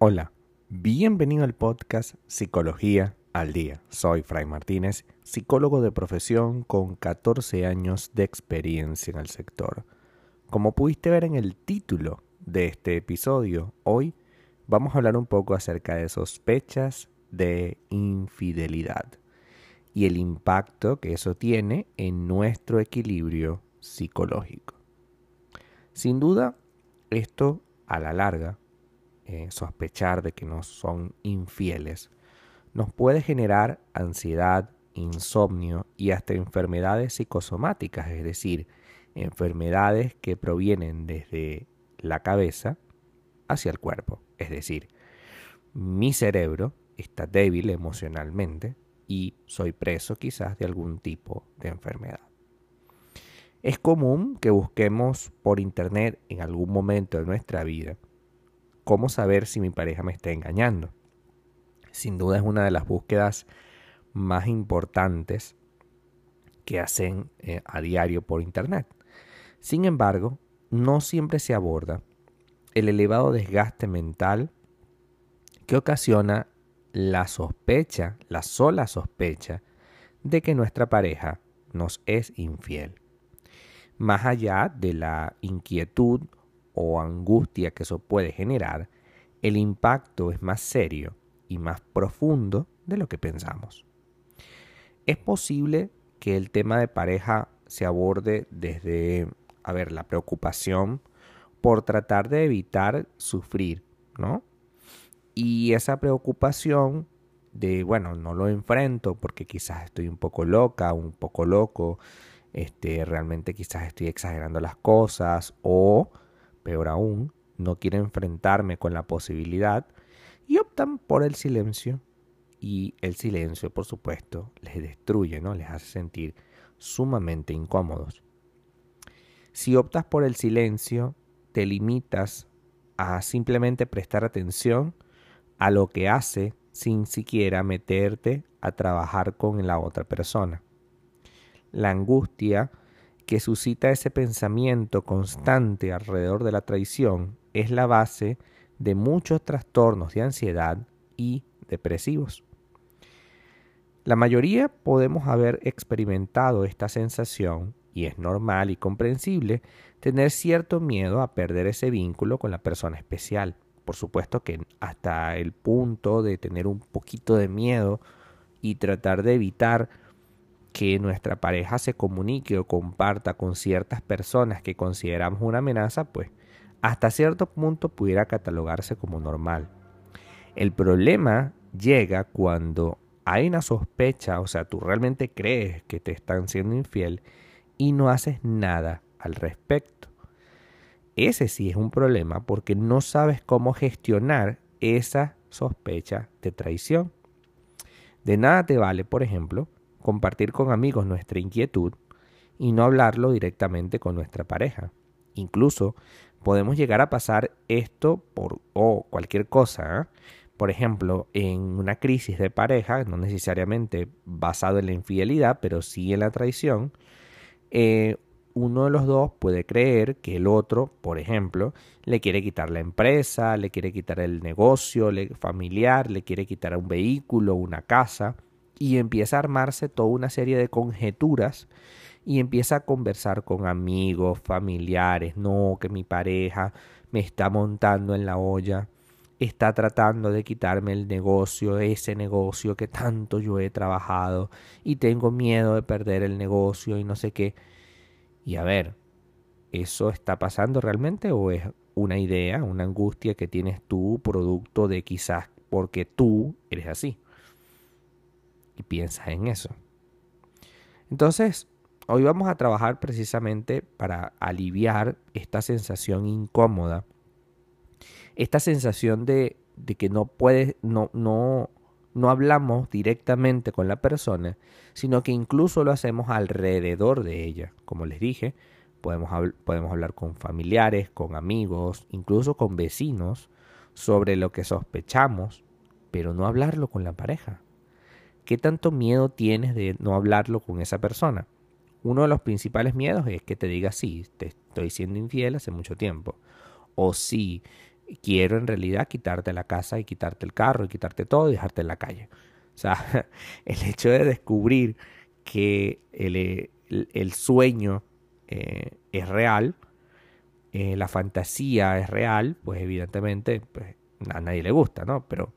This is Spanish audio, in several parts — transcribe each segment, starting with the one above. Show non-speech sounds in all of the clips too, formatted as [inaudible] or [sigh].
Hola, bienvenido al podcast Psicología al Día. Soy Fray Martínez, psicólogo de profesión con 14 años de experiencia en el sector. Como pudiste ver en el título de este episodio, hoy vamos a hablar un poco acerca de sospechas de infidelidad y el impacto que eso tiene en nuestro equilibrio psicológico. Sin duda, esto a la larga eh, sospechar de que nos son infieles, nos puede generar ansiedad, insomnio y hasta enfermedades psicosomáticas, es decir, enfermedades que provienen desde la cabeza hacia el cuerpo. Es decir, mi cerebro está débil emocionalmente y soy preso quizás de algún tipo de enfermedad. Es común que busquemos por internet en algún momento de nuestra vida cómo saber si mi pareja me está engañando. Sin duda es una de las búsquedas más importantes que hacen eh, a diario por Internet. Sin embargo, no siempre se aborda el elevado desgaste mental que ocasiona la sospecha, la sola sospecha, de que nuestra pareja nos es infiel. Más allá de la inquietud o angustia que eso puede generar, el impacto es más serio y más profundo de lo que pensamos. Es posible que el tema de pareja se aborde desde, a ver, la preocupación por tratar de evitar sufrir, ¿no? Y esa preocupación de, bueno, no lo enfrento porque quizás estoy un poco loca, un poco loco, este, realmente quizás estoy exagerando las cosas o peor aún, no quieren enfrentarme con la posibilidad y optan por el silencio. Y el silencio, por supuesto, les destruye, ¿no? Les hace sentir sumamente incómodos. Si optas por el silencio, te limitas a simplemente prestar atención a lo que hace sin siquiera meterte a trabajar con la otra persona. La angustia que suscita ese pensamiento constante alrededor de la traición es la base de muchos trastornos de ansiedad y depresivos. La mayoría podemos haber experimentado esta sensación y es normal y comprensible tener cierto miedo a perder ese vínculo con la persona especial. Por supuesto que hasta el punto de tener un poquito de miedo y tratar de evitar que nuestra pareja se comunique o comparta con ciertas personas que consideramos una amenaza, pues hasta cierto punto pudiera catalogarse como normal. El problema llega cuando hay una sospecha, o sea, tú realmente crees que te están siendo infiel y no haces nada al respecto. Ese sí es un problema porque no sabes cómo gestionar esa sospecha de traición. De nada te vale, por ejemplo, compartir con amigos nuestra inquietud y no hablarlo directamente con nuestra pareja. Incluso podemos llegar a pasar esto por o cualquier cosa. ¿eh? Por ejemplo, en una crisis de pareja, no necesariamente basado en la infidelidad, pero sí en la traición, eh, uno de los dos puede creer que el otro, por ejemplo, le quiere quitar la empresa, le quiere quitar el negocio familiar, le quiere quitar un vehículo, una casa y empieza a armarse toda una serie de conjeturas y empieza a conversar con amigos, familiares, no, que mi pareja me está montando en la olla, está tratando de quitarme el negocio, ese negocio que tanto yo he trabajado y tengo miedo de perder el negocio y no sé qué. Y a ver, ¿eso está pasando realmente o es una idea, una angustia que tienes tú producto de quizás porque tú eres así? y piensas en eso. Entonces, hoy vamos a trabajar precisamente para aliviar esta sensación incómoda, esta sensación de, que no puedes, no, no, no hablamos directamente con la persona, sino que incluso lo hacemos alrededor de ella. Como les dije, podemos, podemos hablar con familiares, con amigos, incluso con vecinos sobre lo que sospechamos, pero no hablarlo con la pareja. ¿Qué tanto miedo tienes de no hablarlo con esa persona? uno de los principales miedos es que te diga sí, te estoy siendo infiel hace mucho tiempo. O sí, quiero en realidad quitarte la casa y quitarte el carro y quitarte todo y dejarte en la calle. O sea, [laughs] el hecho de descubrir que el, sueño eh, es real, eh, la fantasía es real, pues evidentemente pues, a nadie le gusta, ¿no? Pero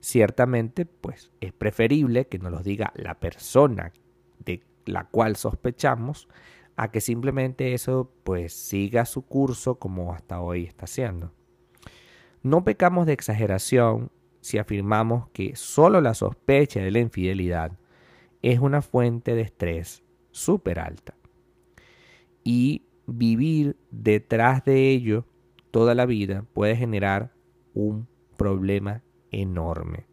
ciertamente, pues es preferible que nos lo diga la persona de la cual sospechamos a que simplemente eso pues siga su curso como hasta hoy está haciendo. No pecamos de exageración si afirmamos que solo la sospecha de la infidelidad es una fuente de estrés súper alta. Y vivir detrás de ello toda la vida puede generar un problema enorme.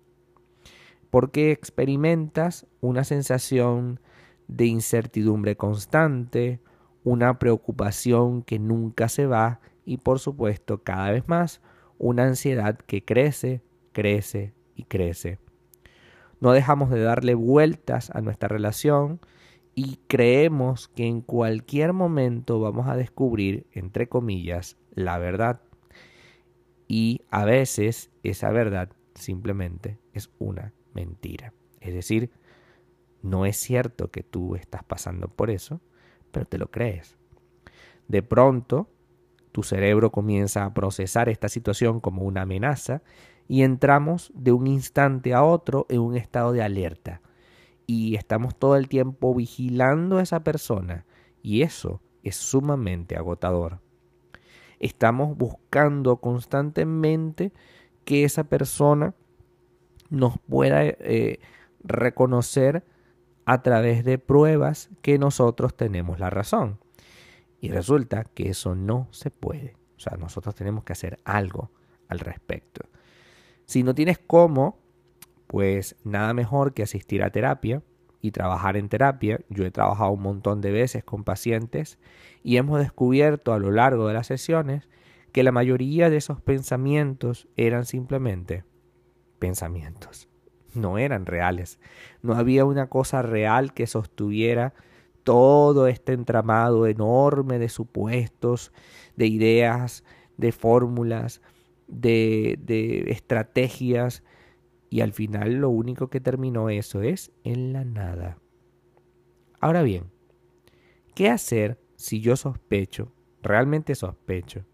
Porque experimentas una sensación de incertidumbre constante, una preocupación que nunca se va y por supuesto cada vez más una ansiedad que crece, crece y crece. No dejamos de darle vueltas a nuestra relación y creemos que en cualquier momento vamos a descubrir, entre comillas, la verdad. Y a veces esa verdad simplemente es una mentira. Es decir, no es cierto que tú estás pasando por eso, pero te lo crees. De pronto, tu cerebro comienza a procesar esta situación como una amenaza y entramos de un instante a otro en un estado de alerta. Y estamos todo el tiempo vigilando a esa persona y eso es sumamente agotador. Estamos buscando constantemente que esa persona nos pueda eh, reconocer a través de pruebas que nosotros tenemos la razón. Y resulta que eso no se puede. O sea, nosotros tenemos que hacer algo al respecto. Si no tienes cómo, pues nada mejor que asistir a terapia y trabajar en terapia. Yo he trabajado un montón de veces con pacientes y hemos descubierto a lo largo de las sesiones que la mayoría de esos pensamientos eran simplemente pensamientos. No eran reales. No había una cosa real que sostuviera todo este entramado enorme de supuestos, de ideas, de fórmulas, de, de estrategias, y al final lo único que terminó eso es en la nada. Ahora bien, ¿qué hacer si yo sospecho, realmente sospecho,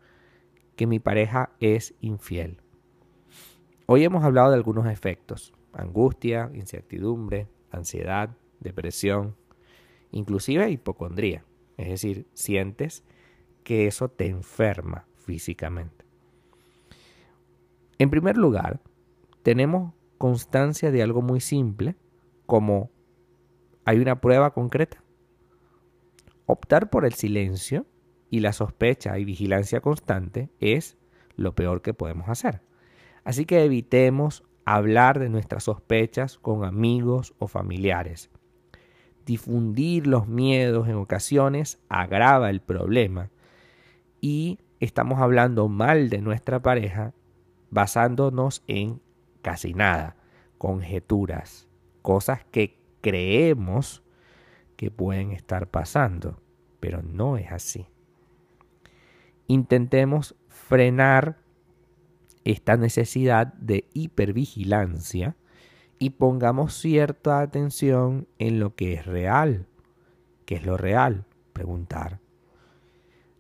que mi pareja es infiel? Hoy hemos hablado de algunos efectos, angustia, incertidumbre, ansiedad, depresión, inclusive hipocondría. Es decir, sientes que eso te enferma físicamente. En primer lugar, tenemos constancia de algo muy simple, como hay una prueba concreta. Optar por el silencio y la sospecha y vigilancia constante es lo peor que podemos hacer. Así que evitemos hablar de nuestras sospechas con amigos o familiares. Difundir los miedos en ocasiones agrava el problema y estamos hablando mal de nuestra pareja basándonos en casi nada, conjeturas, cosas que creemos que pueden estar pasando, pero no es así. Intentemos frenar esta necesidad de hipervigilancia y pongamos cierta atención en lo que es real. ¿Qué es lo real? Preguntar.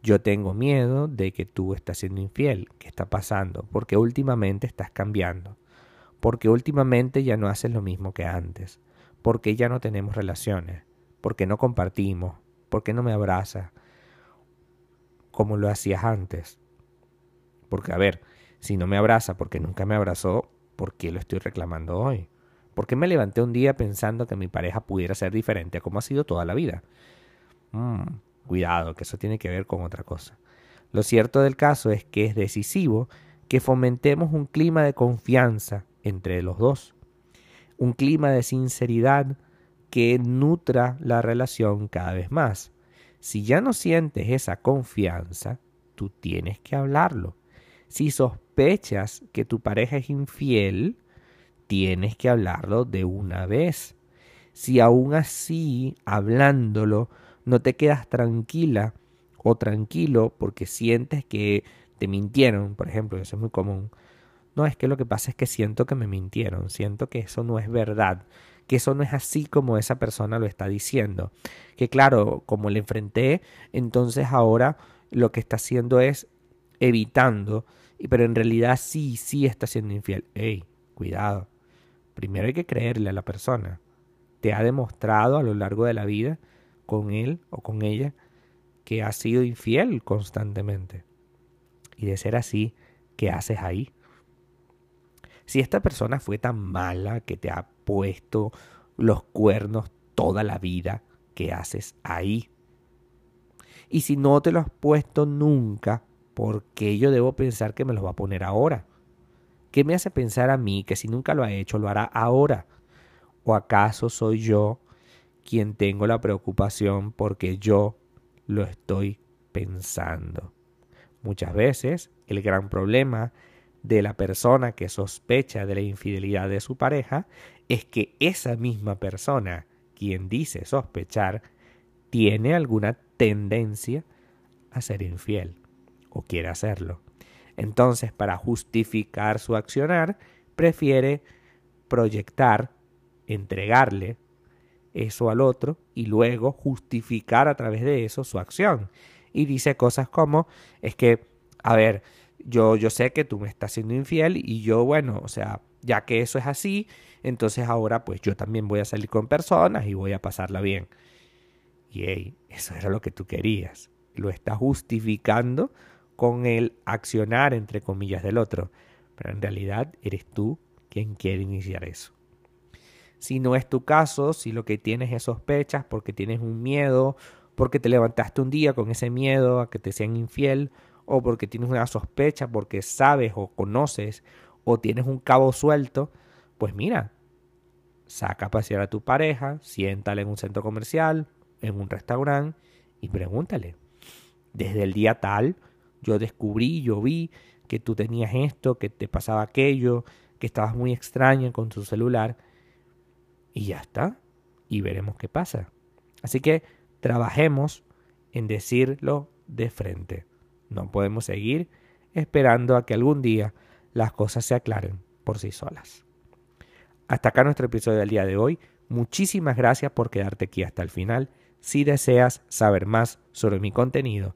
Yo tengo miedo de que tú estás siendo infiel. ¿Qué está pasando? Porque últimamente estás cambiando. Porque últimamente ya no haces lo mismo que antes. Porque ya no tenemos relaciones. Porque no compartimos. Porque no me abrazas como lo hacías antes. Porque, a ver, si no me abraza porque nunca me abrazó, ¿por qué lo estoy reclamando hoy? ¿Por qué me levanté un día pensando que mi pareja pudiera ser diferente a como ha sido toda la vida? Mm, cuidado, que eso tiene que ver con otra cosa. Lo cierto del caso es que es decisivo que fomentemos un clima de confianza entre los dos, un clima de sinceridad que nutra la relación cada vez más. Si ya no sientes esa confianza, tú tienes que hablarlo. Si sospechas que tu pareja es infiel, tienes que hablarlo de una vez. Si aún así, hablándolo, no te quedas tranquila o tranquilo porque sientes que te mintieron, por ejemplo, eso es muy común. No, es que lo que pasa es que siento que me mintieron, siento que eso no es verdad, que eso no es así como esa persona lo está diciendo. Que claro, como le enfrenté, entonces ahora lo que está haciendo es evitando, pero en realidad sí, sí está siendo infiel. Ey, cuidado. Primero hay que creerle a la persona. Te ha demostrado a lo largo de la vida con él o con ella que ha sido infiel constantemente. Y de ser así, ¿qué haces ahí? Si esta persona fue tan mala que te ha puesto los cuernos toda la vida, ¿qué haces ahí? Y si no te lo has puesto nunca, ¿por qué yo debo pensar que me los va a poner ahora? ¿Qué me hace pensar a mí que si nunca lo ha hecho, lo hará ahora? ¿O acaso soy yo quien tengo la preocupación porque yo lo estoy pensando? Muchas veces el gran problema de la persona que sospecha de la infidelidad de su pareja es que esa misma persona, quien dice sospechar, tiene alguna tendencia a ser infiel o quiere hacerlo. Entonces, para justificar su accionar, prefiere proyectar, entregarle eso al otro y luego justificar a través de eso su acción. Y dice cosas como, es que, a ver, yo, yo sé que tú me estás siendo infiel y yo, bueno, o sea, ya que eso es así, entonces ahora pues yo también voy a salir con personas y voy a pasarla bien. Y hey, eso era lo que tú querías. Lo estás justificando con el accionar, entre comillas, del otro. Pero en realidad eres tú quien quiere iniciar eso. Si no es tu caso, si lo que tienes es sospechas porque tienes un miedo, porque te levantaste un día con ese miedo a que te sean infiel, o porque tienes una sospecha, porque sabes o conoces, o tienes un cabo suelto, pues mira, saca a pasear a tu pareja, siéntale en un centro comercial, en un restaurante y pregúntale. Desde el día tal, yo descubrí, yo vi que tú tenías esto, que te pasaba aquello, que estabas muy extraña con tu celular. Y ya está. Y veremos qué pasa. Así que trabajemos en decirlo de frente. No podemos seguir esperando a que algún día las cosas se aclaren por sí solas. Hasta acá nuestro episodio del día de hoy. Muchísimas gracias por quedarte aquí hasta el final. Si deseas saber más sobre mi contenido,